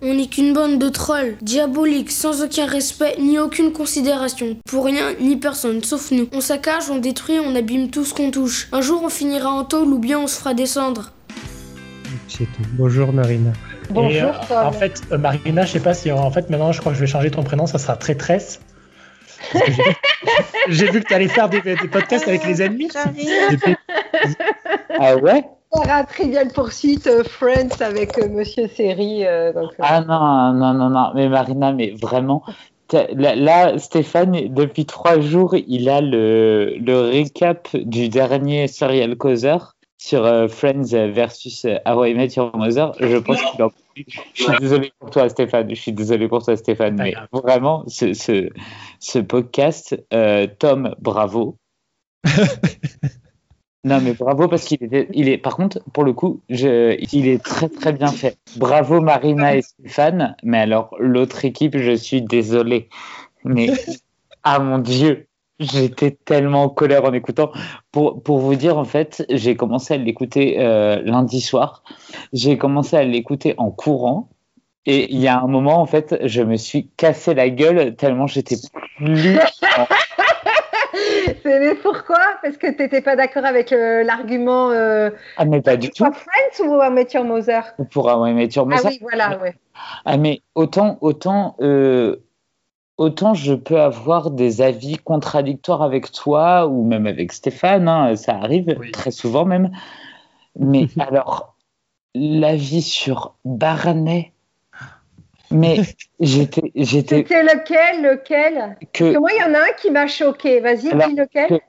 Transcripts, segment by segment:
On n'est qu'une bande de trolls, diaboliques, sans aucun respect ni aucune considération. Pour rien ni personne, sauf nous. On saccage, on détruit, on abîme tout ce qu'on touche. Un jour on finira en tôle ou bien on se fera descendre. C'est tout. Bonjour Marina. Bonjour Et, euh, en fait, euh, Marina, je sais pas si en fait maintenant je crois que je vais changer ton prénom, ça sera Traîtresse. J'ai vu que tu allais faire des, des podcasts avec les ennemis. Ah ouais? Sarah Trivial Poursuite, euh, Friends avec euh, Monsieur Seri. euh, donc, euh, Ah non, non, non, non. Mais Marina, mais vraiment. Là, là, Stéphane, depuis trois jours, il a le, le récap du dernier serial causer sur euh, Friends versus euh, How I Met Your Mother. Je pense qu'il en Je suis désolé pour toi, Stéphane. Je suis désolé pour toi, Stéphane. Mais grave. vraiment, ce, ce, ce podcast, euh, Tom, bravo. Non, mais bravo parce qu'il est, par contre, pour le coup, je, il est très très bien fait. Bravo Marina et Stéphane, mais alors l'autre équipe, je suis désolé. Mais, ah mon Dieu, j'étais tellement en colère en écoutant. Pour, pour vous dire, en fait, j'ai commencé à l'écouter euh, lundi soir. J'ai commencé à l'écouter en courant. Et il y a un moment, en fait, je me suis cassé la gueule tellement j'étais plus. C'est- mais pourquoi? Parce que t'étais pas d'accord avec euh, l'argument. Euh, Ah, mais pas du tout. Friends ou Your Mother Pour un mais tu remets Ah oui, voilà, ouais. Ah mais autant autant euh, autant je peux avoir des avis contradictoires avec toi ou même avec Stéphane, hein, ça arrive Oui. très souvent même. Mais alors l'avis sur Barney, mais j'étais j'étais C'était lequel Lequel? Parce que, moi, il y en a un qui m'a choqué. Vas-y, Alors, dis lequel?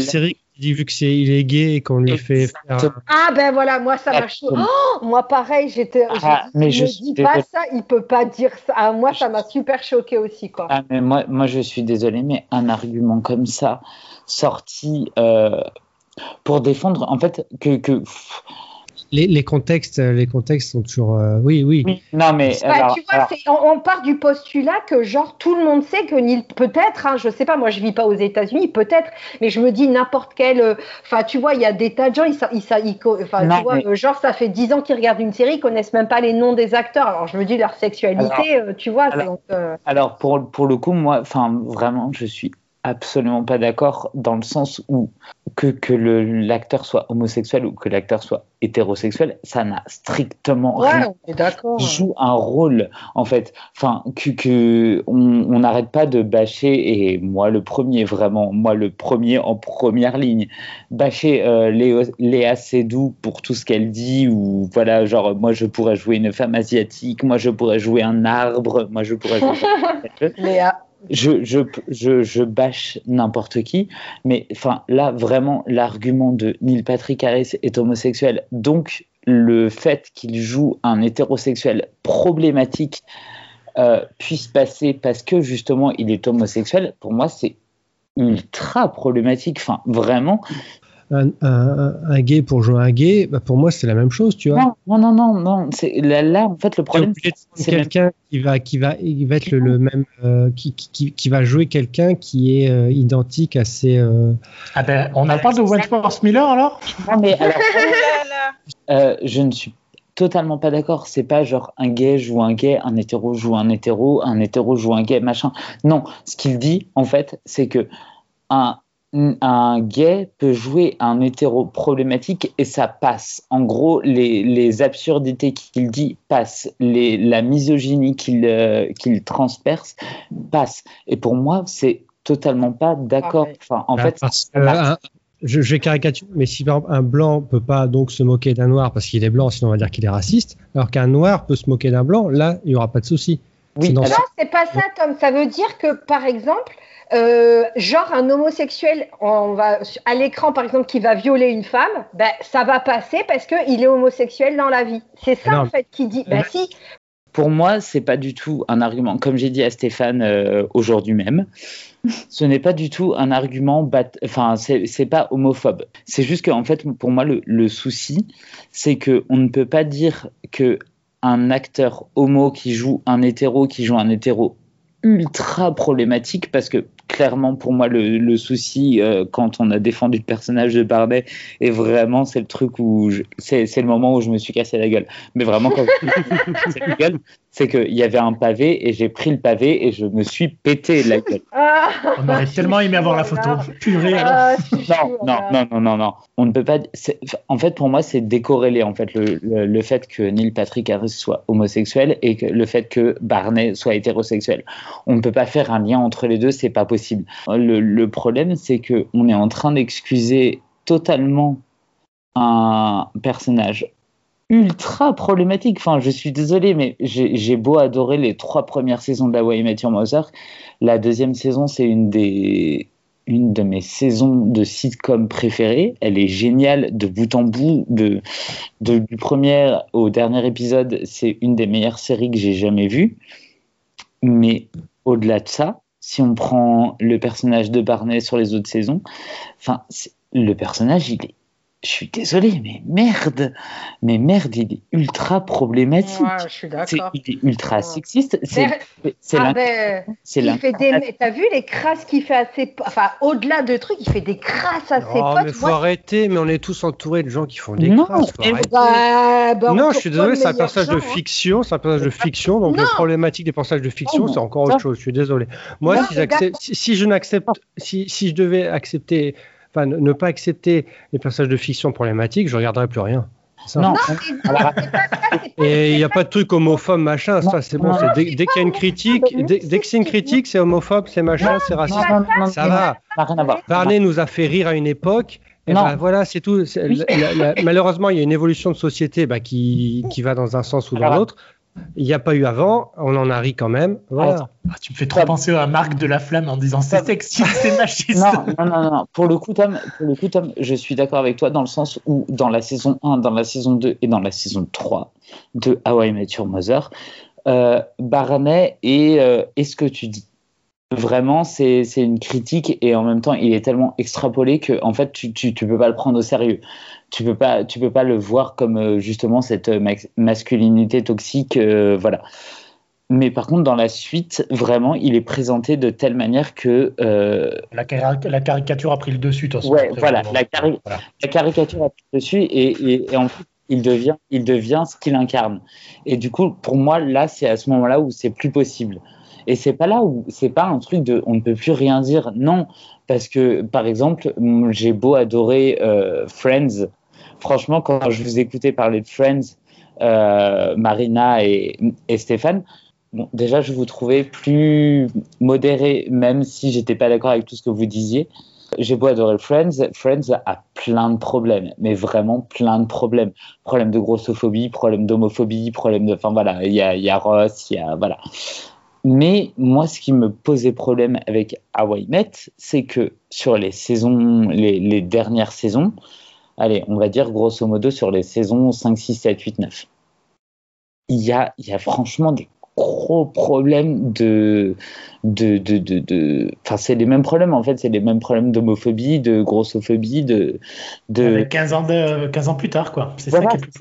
série qui dit vu que c'est il est gay et qu'on lui fait faire. Ah ben voilà, moi ça m'a choqué. Oh, moi pareil, j'étais. Ah, mais il je ne dit pas ça, il peut pas dire ça. Ah, moi ça m'a super choqué aussi quoi. Ah, mais moi, moi, je suis désolé, mais un argument comme ça, sorti euh, pour défendre, en fait, que. que pff, Les, les contextes, les contextes sont toujours. euh, oui, oui. oui, non, mais. Bah, alors- tu vois, alors- c'est- on, on part du postulat que genre tout le monde sait que Neil peut-être, hein, je sais pas, moi je vis pas aux États-Unis, peut-être, mais je me dis n'importe quel, euh, enfin tu vois, il y a des tas de gens, ils, ils, ils Non, tu vois, mais- euh, genre ça fait dix ans qu'ils regardent une série, ils connaissent même pas les noms des acteurs, alors je me dis leur sexualité, euh, tu vois, alors- donc, euh, Alors pour, pour le coup, moi, enfin vraiment, je suis absolument pas d'accord dans le sens où que, que l'acteur soit homosexuel ou que l'acteur soit hétérosexuel, ça n'a strictement ouais, rien. d'accord. Joue un rôle en fait. Enfin, que, que on on n'arrête pas de bâcher et moi le premier vraiment, moi le premier en première ligne, bâcher euh, Léo- Léa Seydoux pour tout ce qu'elle dit ou voilà genre moi je pourrais jouer une femme asiatique, moi je pourrais jouer un arbre, moi je pourrais jouer Léa. Je, bâche n'importe qui, mais enfin là vraiment l'argument de Neil Patrick Harris est homosexuel, donc le fait qu'il joue un hétérosexuel problématique euh, puisse passer parce que justement il est homosexuel, pour moi c'est ultra problématique. Enfin vraiment, Un, un- un gay pour jouer un gay, bah, pour moi c'est la même chose, tu vois. non, non, non, non, là, là en fait le problème. c'est même- quelqu'un qui va qui va il va être le, le même euh, qui, qui, qui- qui va jouer quelqu'un qui est euh, identique à ses euh, Ah ben, on a pas de Wentworth Miller alors? Non, mais alors. Euh, je ne suis totalement pas d'accord. C'est pas genre un gay joue un gay, un hétéro joue un hétéro, un hétéro joue un gay, machin. Non, ce qu'il dit, en fait, c'est que un, un gay peut jouer un hétéro problématique et ça passe. En gros, les, les absurdités qu'il dit passent, les, la misogynie qu'il euh, qu'il transperce passe. Et pour moi, c'est totalement pas d'accord. Enfin, en bah, fait, parce que, un- je, je vais caricaturer, mais si par exemple, un blanc peut pas donc se moquer d'un noir parce qu'il est blanc, sinon on va dire qu'il est raciste, alors qu'un noir peut se moquer d'un blanc, là il y aura pas de souci. Oui, Non, c'est pas ça, Tom. Ça veut dire que, par exemple, euh, genre un homosexuel, on va à l'écran, par exemple, qui va violer une femme, ben ça va passer parce que il est homosexuel dans la vie. C'est ça Non. en fait qui dit. Ben si. Pour moi, c'est pas du tout un argument. Comme j'ai dit à Stéphane euh, aujourd'hui même, ce n'est pas du tout un argument. bat- Enfin, c'est pas homophobe. C'est juste que, en fait, pour moi, le, le souci, c'est que on ne peut pas dire que un acteur homo qui joue un hétéro, qui joue un hétéro ultra problématique, parce que clairement, pour moi, le, le souci euh, quand on a défendu le personnage de Barnet, et vraiment, c'est le truc où je- c'est le moment où je me suis cassé la gueule. Mais vraiment, quand c'est la gueule, c'est qu'il y avait un pavé et j'ai pris le pavé et je me suis pété la gueule. Ah, On aurait tellement aimé avoir la photo. Purée. Ah, Non, non, non, non, non, non. On ne peut pas. En fait, pour moi, c'est décorrélé en fait le, le, le fait que Neil Patrick Harris soit homosexuel et que le fait que Barney soit hétérosexuel. On ne peut pas faire un lien entre les deux, c'est pas possible. Le, le problème, c'est que on est en train d'excuser totalement un personnage ultra problématique. Enfin, je suis désolé, mais j'ai beau adorer les trois premières saisons de la Way Met la deuxième saison, c'est une des une de mes saisons de sitcom préférées. Elle est géniale de bout en bout. De, de- du premier au dernier épisode, c'est une des meilleures séries que j'ai jamais vues. Mais au-delà de ça, si on prend le personnage de Barney sur les autres saisons, enfin, le personnage, il est. Je suis désolé, mais merde, mais merde, il est ultra problématique. Ouais, je suis C'est- d'accord. il est ultra Ouais. sexiste. C'est Mais- c'est Ah ben, il fait des. T'as vu les crasses qu'il fait à ses. Enfin, au-delà de trucs, il fait des crasses à ses Oh, mais potes. faut Moi, arrêter, mais on est tous entourés de gens qui font des Non, crasses. faut mais- arrêter. bah, bah, non, je suis désolé, c'est un personnage de hein. fiction, c'est un personnage de fiction, donc Non. la problématique des personnages de fiction, Non, c'est encore ça- autre chose. Je suis désolé. Moi, Non, si, mais je n'accepte, si, si je devais accepter, enfin, ne pas accepter les personnages de fiction problématiques, je regarderais plus rien. Ça. Non, pas- Et il n'y a pas de truc homophobe, machin, Non, ça c'est bon. non, c'est non, dès dès qu'il y a une critique, dès, dès que c'est une critique, c'est homophobe, c'est machin, c'est raciste. non, non, Ça non, va. Barney nous a fait rire à une époque. Et Non. ben voilà, c'est tout. C'est- Oui. la- la- la- malheureusement, il y a une évolution de société bah, qui, qui va dans un sens ou dans l'autre. Il n'y a pas eu avant, on en a ri quand même. Voilà. Ah, tu me fais trop Tom. penser à Marc de la Flamme en disant c'est sexiste, c'est machiste. Non, non, non, non. Pour le coup, Tom, pour le coup, Tom, je suis d'accord avec toi dans le sens où dans la saison 1, dans la saison 2 et dans la saison 3 de How I Met Your Mother, euh, Barney est, euh, est ce que tu dis. Vraiment, c'est une critique et en même temps, il est tellement extrapolé que en fait, tu, tu, tu peux pas le prendre au sérieux. Tu peux pas, tu peux pas le voir comme euh, justement cette euh, masculinité toxique, euh, voilà. Mais par contre, dans la suite, vraiment, il est présenté de telle manière que euh, La, cari- la caricature a pris le dessus, façon. Ouais, voilà, la cari- voilà. la caricature appuie dessus et, et, et en fait, il devient, il devient ce qu'il incarne. Et du coup, pour moi, là, c'est à ce moment-là où c'est plus possible. Et c'est pas là où c'est pas un truc de on ne peut plus rien dire. Non, parce que par exemple, j'ai beau adorer euh, Friends. Franchement, quand je vous écoutais parler de Friends, euh, Marina et, et Stéphane, bon, déjà, je vous trouvais plus modéré, même si j'étais pas d'accord avec tout ce que vous disiez. J'ai beau adorer Friends, Friends a plein de problèmes, mais vraiment plein de problèmes. Problème de grossophobie, problème d'homophobie, problème de. Enfin voilà, il y y a Ross, il y a. Voilà. Mais moi, ce qui me posait problème avec How I Met, c'est que sur les saisons, les, les dernières saisons, allez, on va dire grosso modo sur les saisons 5, 6, 7, 8, 9, il y a, il y a franchement des gros problèmes de. de, de, de, de- Enfin, c'est les mêmes problèmes en fait, c'est les mêmes problèmes d'homophobie, de grossophobie, de. de... Avec 15 ans, de, 15 ans plus tard, quoi. C'est Voilà, ça qui est plus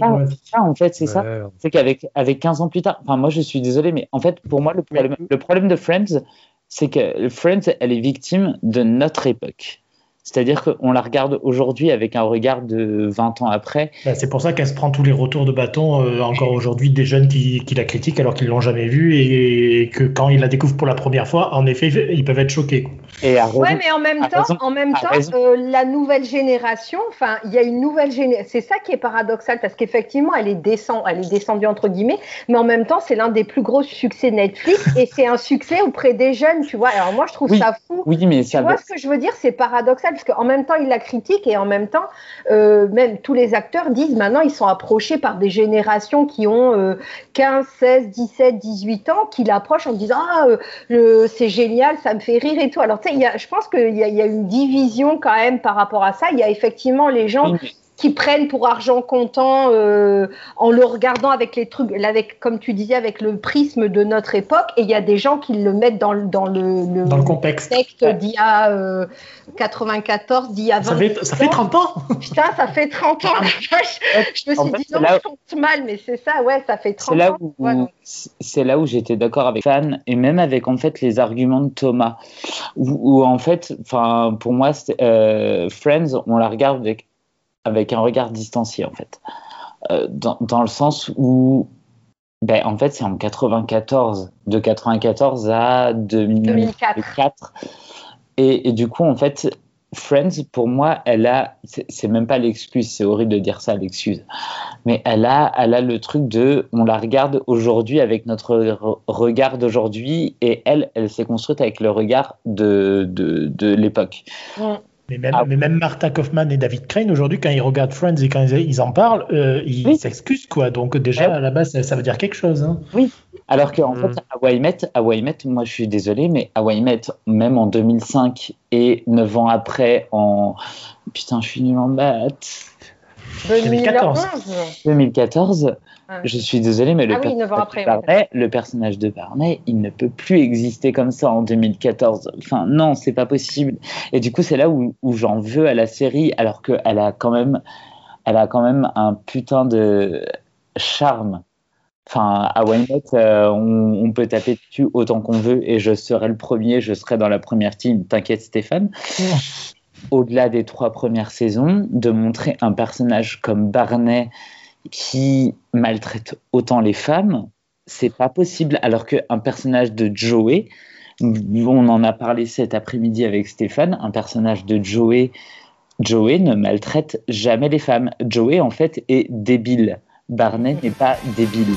ça. en fait, c'est ça. C'est qu'avec avec 15 ans plus tard, enfin moi je suis désolé, mais en fait pour moi le problème, le problème de Friends, c'est que Friends, elle est victime de notre époque. C'est-à-dire qu'on la regarde aujourd'hui avec un regard de 20 ans après. Bah, c'est pour ça qu'elle se prend tous les retours de bâton, euh, encore aujourd'hui, des jeunes qui, qui la critiquent alors qu'ils l'ont jamais vue et que quand ils la découvrent pour la première fois, en effet, ils peuvent être choqués. Et à raison. Ouais, mais en même temps, raison. en même A temps, raison. euh, la nouvelle génération, enfin, il y a une nouvelle génération. C'est ça qui est paradoxal parce qu'effectivement, elle est descend, elle est descendue entre guillemets, mais en même temps, c'est l'un des plus gros succès Netflix et c'est un succès auprès des jeunes, tu vois. Alors moi, je trouve Oui. ça fou. Oui, mais Tu ça vois va. ce que je veux dire? C'est paradoxal parce qu'en même temps, ils la critiquent et en même temps, euh, même tous les acteurs disent maintenant ils sont approchés par des générations qui ont euh, 15, 16, 17, 18 ans qui l'approchent en disant ah euh, c'est génial, ça me fait rire et tout. Alors tu sais, il je pense qu'il y, a- il une division quand même par rapport à ça. Il y a effectivement les gens qui prennent pour argent comptant euh, en le regardant avec les trucs, avec comme tu disais, avec le prisme de notre époque. Et il y a des gens qui le mettent dans, le- dans le, le Dans le contexte. texte d'il y a euh, 94, d'il y a 20 Ça fait, ça fait 30 ans Putain, ça fait 30 ans, la vache. Je me suis fait, dit, non, je compte mal, mais c'est ça, ouais, ça fait 30 C'est là ans. où c'est là où j'étais d'accord avec Fan et même avec en fait les arguments de Thomas où, où, en fait pour moi euh, Friends on la regarde avec avec un regard distancié en fait Euh, dans, dans le sens où ben, en fait, c'est en 94, de 94 à 2004. 2004. Et, du coup, en fait, Friends, pour moi, elle a, c'est même pas l'excuse, c'est horrible de dire ça, l'excuse, mais elle a, elle a le truc de, on la regarde aujourd'hui avec notre re- regard d'aujourd'hui, et elle, elle s'est construite avec le regard de, de, de l'époque. Mais même, Ah. mais même Martha Kaufman et David Crane, aujourd'hui, quand ils regardent Friends et quand ils, en parlent, euh, ils Oui. s'excusent, quoi. Donc, déjà, Ouais. à la base, ça, ça veut dire quelque chose. Hein. Alors qu'en Mm. fait, Hawaii Met, Hawaii Met, moi je suis désolé, mais Hawaii Met, même en 2005 et 9 ans après, en. Putain, je suis nul en maths. 2014. 2014, Ouais. je suis désolé, mais le, Ah oui, personnage après, de Barney, le personnage de Barney, il ne peut plus exister comme ça en 2014. Enfin, non, c'est pas possible. Et du coup, c'est là où, où j'en veux à la série, alors qu'elle a quand même, elle a quand même un putain de charme. Enfin, à Met, euh, on, on peut taper dessus autant qu'on veut, et je serai le premier, je serai dans la première team. T'inquiète, Stéphane au-delà des trois premières saisons, de montrer un personnage comme Barney qui maltraite autant les femmes, c'est pas possible. Alors qu'un personnage de Joey, on en a parlé cet après-midi avec Stéphane, un personnage de Joey, Joey ne maltraite jamais les femmes. Joey, en fait, est débile. Barney n'est pas débile.